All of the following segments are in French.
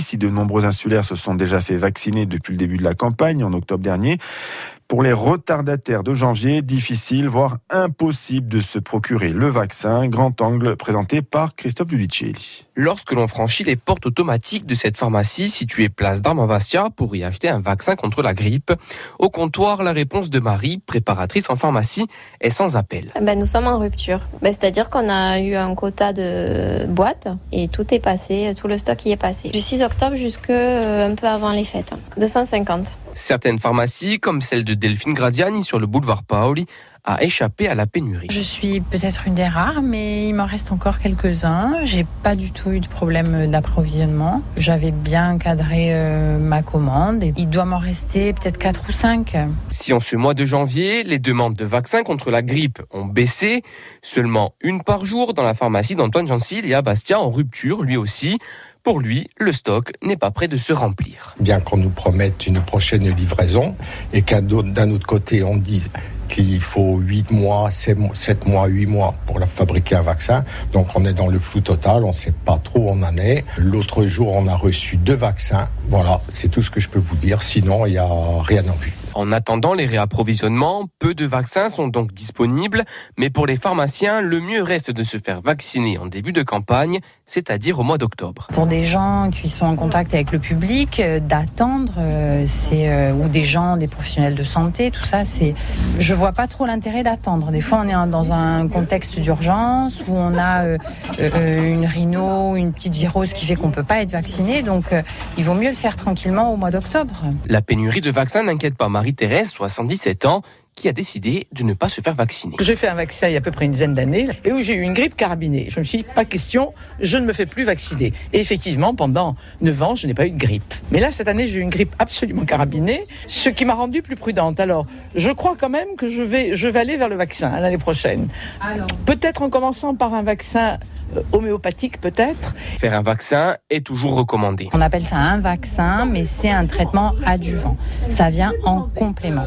Si de nombreux insulaires se sont déjà fait vacciner depuis le début de la campagne en octobre dernier, pour les retardataires de janvier, difficile, voire impossible de se procurer le vaccin. Grand angle présenté par Christophe Dudicelli. Lorsque l'on franchit les portes automatiques de cette pharmacie située place d'Armavastia pour y acheter un vaccin contre la grippe, au comptoir, la réponse de Marie, préparatrice en pharmacie, est sans appel. Ben, nous sommes en rupture. Ben, C'est-à-dire qu'on a eu un quota de boîtes et tout est passé, tout le stock y est passé. Du 6 octobre jusqu'à euh, un peu avant les fêtes. 250. Certaines pharmacies, comme celle de Delphine Gradiani sur le boulevard Paoli, a échappé à la pénurie. Je suis peut-être une des rares, mais il m'en reste encore quelques-uns. J'ai pas du tout eu de problème d'approvisionnement. J'avais bien encadré euh, ma commande et il doit m'en rester peut-être 4 ou 5. Si en ce mois de janvier, les demandes de vaccins contre la grippe ont baissé, seulement une par jour dans la pharmacie d'Antoine Gensil et à Bastia en rupture lui aussi. Pour lui, le stock n'est pas prêt de se remplir. Bien qu'on nous promette une prochaine livraison et qu'un d'un autre côté on dit qu'il faut 8 mois, 7 mois, 8 mois pour la fabriquer un vaccin. Donc on est dans le flou total, on ne sait pas trop où on en est. L'autre jour, on a reçu deux vaccins. Voilà, c'est tout ce que je peux vous dire. Sinon, il n'y a rien en vue. En attendant les réapprovisionnements, peu de vaccins sont donc disponibles, mais pour les pharmaciens, le mieux reste de se faire vacciner en début de campagne, c'est-à-dire au mois d'octobre. Pour des gens qui sont en contact avec le public, euh, d'attendre, euh, c'est euh, ou des gens, des professionnels de santé, tout ça, c'est, je vois pas trop l'intérêt d'attendre. Des fois, on est dans un contexte d'urgence où on a une rhino, une petite virose qui fait qu'on peut pas être vacciné, donc il vaut mieux le faire tranquillement au mois d'octobre. La pénurie de vaccins n'inquiète pas Marie-Thérèse, 77 ans, qui a décidé de ne pas se faire vacciner. J'ai fait un vaccin il y a à peu près une dizaine d'années et où j'ai eu une grippe carabinée. Je me suis dit, pas question, je ne me fais plus vacciner. Et effectivement, pendant 9 ans, je n'ai pas eu de grippe. Mais là, cette année, j'ai eu une grippe absolument carabinée, ce qui m'a rendue plus prudente. Alors, je crois quand même que je vais, je vais aller vers le vaccin l'année prochaine. Peut-être en commençant par un vaccin euh, homéopathique peut-être. Faire un vaccin est toujours recommandé. On appelle ça un vaccin, mais c'est un traitement adjuvant. Ça vient en complément.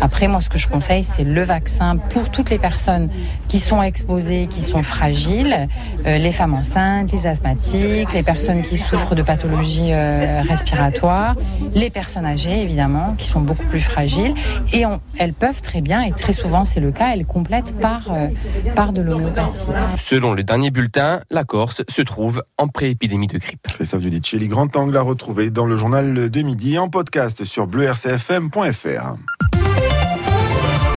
Après, moi, ce que je conseille, c'est le vaccin pour toutes les personnes qui sont exposées, qui sont fragiles, euh, les femmes enceintes, les asthmatiques, les personnes qui souffrent de pathologies euh, respiratoires, les personnes âgées, évidemment, qui sont beaucoup plus fragiles. Et elles peuvent très bien, et très souvent c'est le cas, elles complètent par, par de l'homéopathie. Selon le dernier bulletin, la Corse se trouve en pré-épidémie de grippe. Christophe Giudicelli, Grand Angle à retrouver dans le journal de midi en podcast sur bleurcfm.fr.